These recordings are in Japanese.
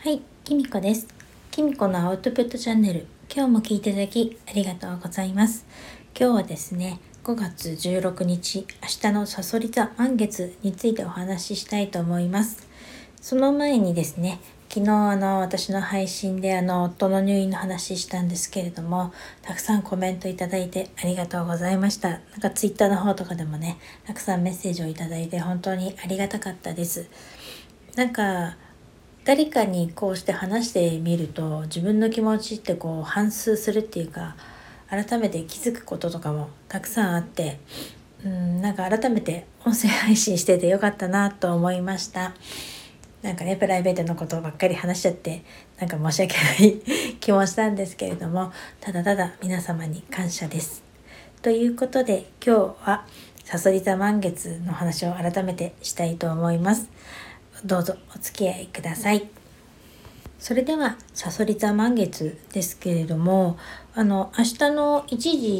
はい、きみこです。きみこのアウトプットチャンネル、今日も聞いていただきありがとうございます。今日はですね、5月16日、明日のサソリ座満月についてお話ししたいと思います。その前にですね、昨日あの私の配信であの夫の入院の話したんですけれどもたくさんコメントいただいてありがとうございましたなんかツイッターの方とかでもねたくさんメッセージをいただいて本当にありがたかったですなんか誰かにこうして話してみると自分の気持ちってこう反芻するっていうか改めて気づくこととかもたくさんあってうんなんか改めて音声配信しててよかったなと思いましたなんかねプライベートのことばっかり話しちゃってなんか申し訳ない気もしたんですけれどもただただ皆様に感謝です。ということで今日はさそり座満月の話を改めてしたいと思います。どうぞお付き合いください。それでは、さそり座満月ですけれども、あの、明日の1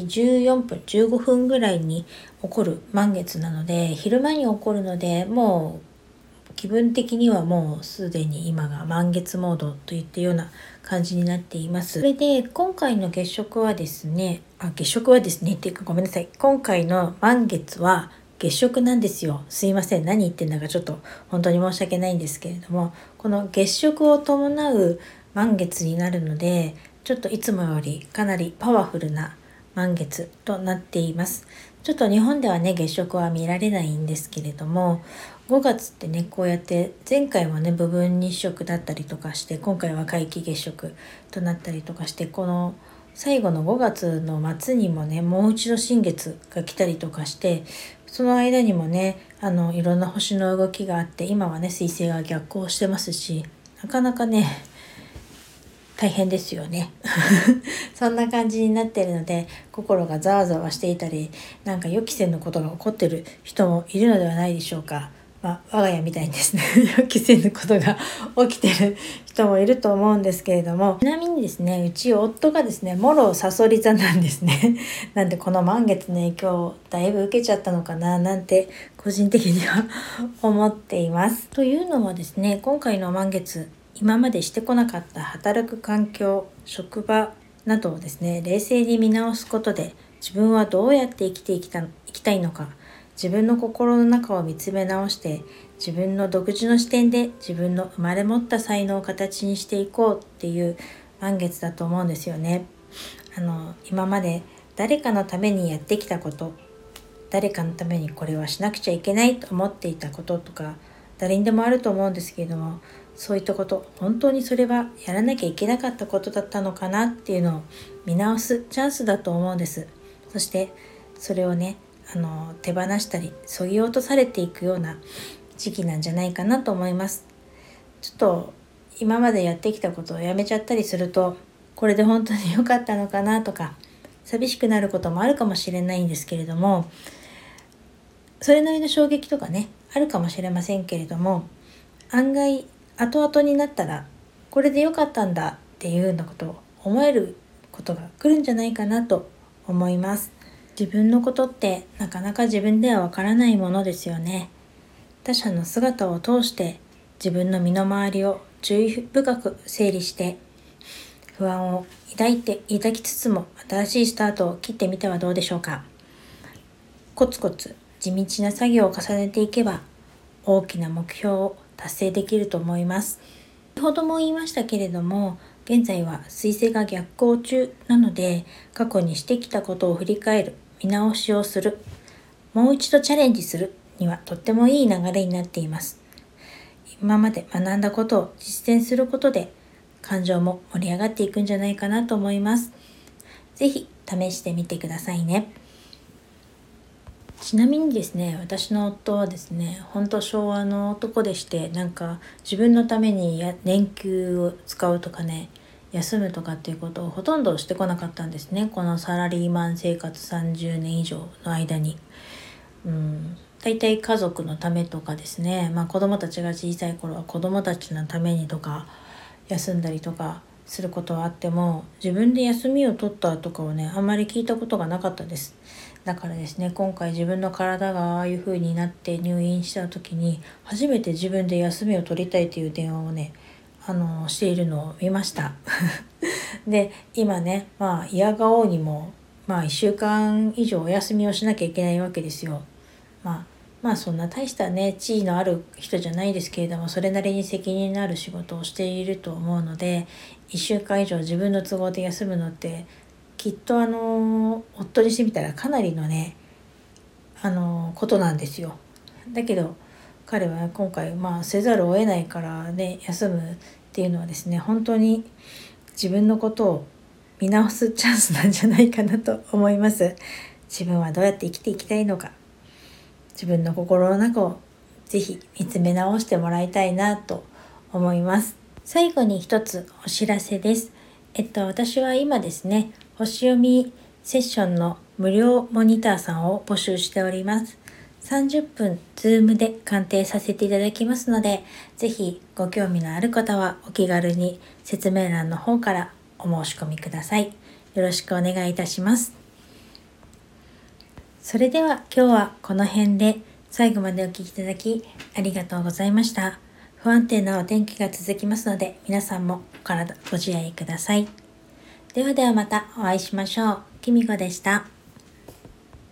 時14分、15分ぐらいに起こる満月なので、昼間に起こるので、もう気分的にはもうすでに今が満月モードといったような感じになっています。それで、今回の月食はですね、あ、月食はですね、っていうかごめんなさい。今回の満月は月食なんですよ。すいません。何言ってんだかちょっと本当に申し訳ないんですけれども、この月食を伴う満月になるので、ちょっといつもよりかなりパワフルな満月となっています。ちょっと日本ではね、月食は見られないんですけれども、5月ってね、こうやって前回もね、部分日食だったりとかして、今回は皆既月食となったりとかして、この最後の5月の末にもねもう一度新月が来たりとかしてその間にもねあのいろんな星の動きがあって今はね彗星が逆行してますしなかなかね大変ですよね そんな感じになってるので心がざわざわしていたりなんか予期せぬことが起こってる人もいるのではないでしょうか。まあ、我が家みたいにですね予期せぬことが起きてる人もいると思うんですけれどもちなみにですねうち夫がですねもろさそり座なんですね なんでこの満月の影響だいぶ受けちゃったのかななんて個人的には思っています。というのもですね今回の満月今までしてこなかった働く環境職場などをですね冷静に見直すことで自分はどうやって生きてきたいきたいのか自分の心の中を見つめ直して自分の独自の視点で自分の生まれ持った才能を形にしていこうっていう満月だと思うんですよね。あの今まで誰かのためにやってきたこと誰かのためにこれはしなくちゃいけないと思っていたこととか誰にでもあると思うんですけれどもそういったこと本当にそれはやらなきゃいけなかったことだったのかなっていうのを見直すチャンスだと思うんですそしてそれをねあの手放したりそぎ落とされていくような時期なんじゃないかなと思います。ちょっと今までやってきたことをやめちゃったりするとこれで本当に良かったのかなとか寂しくなることもあるかもしれないんですけれどもそれなりの衝撃とかねあるかもしれませんけれども案外後々になったらこれで良かったんだっていうようなことを思えることが来るんじゃないかなと思います。自分のことってなかなか自分ではわからないものですよね。他者の姿を通して自分の身の回りを注意深く整理して不安を抱いて抱きつつも新しいスタートを切ってみてはどうでしょうか。コツコツ地道な作業を重ねていけば大きな目標を達成できると思います。先ほども言いましたけれども現在は彗星が逆行中なので過去にしてきたことを振り返る見直しをする。もう一度チャレンジするにはとってもいい流れになっています。今まで学んだことを実践することで感情も盛り上がっていくんじゃないかなと思います。是非試してみてくださいね。ちなみにですね私の夫はですね本当昭和の男でしてなんか自分のためにや年休を使うとかね休むとかっていうことをほとんどしてこなかったんですね。このサラリーマン生活30年以上の間に。うん。大体家族のためとかですね、まあ、子供たちが小さい頃は子供たちのためにとか休んだりとかすることはあっても自分で休みを取ったとかをねあんまり聞いたことがなかったです。だからですね今回自分の体がああいう風になって入院した時に初めて自分で休みを取りたいという電話をねあのしているのを見ました で今ねまあ嫌がおうにもまあ1週間以上お休みをしなきゃいけないわけですよ。まあまあそんな大したね地位のある人じゃないですけれどもそれなりに責任のある仕事をしていると思うので1週間以上自分の都合で休むのってきっとあの夫にしてみたらかなりのねあのことなんですよ。だけど彼は今回まあせざるを得ないからね休むっていうのはですね本当に自分のことを見直すチャンスなんじゃないかなと思います。自分はどうやって生きていきたいのか自分の心の中をぜひ見つめ直してもらいたいなと思います。最後に一つお知らせです。えっと、私は今ですね、星読みセッションの無料モニターさんを募集しております。30分 Zoom で鑑定させていただきますので、ぜひご興味のある方はお気軽に説明欄の方からお申し込みください。よろしくお願いいたします。それでは今日はこの辺で最後までお聴きいただきありがとうございました。不安定なお天気が続きますので皆さんもお体ご自愛ください。ではではまたお会いしましょう。きみこでした。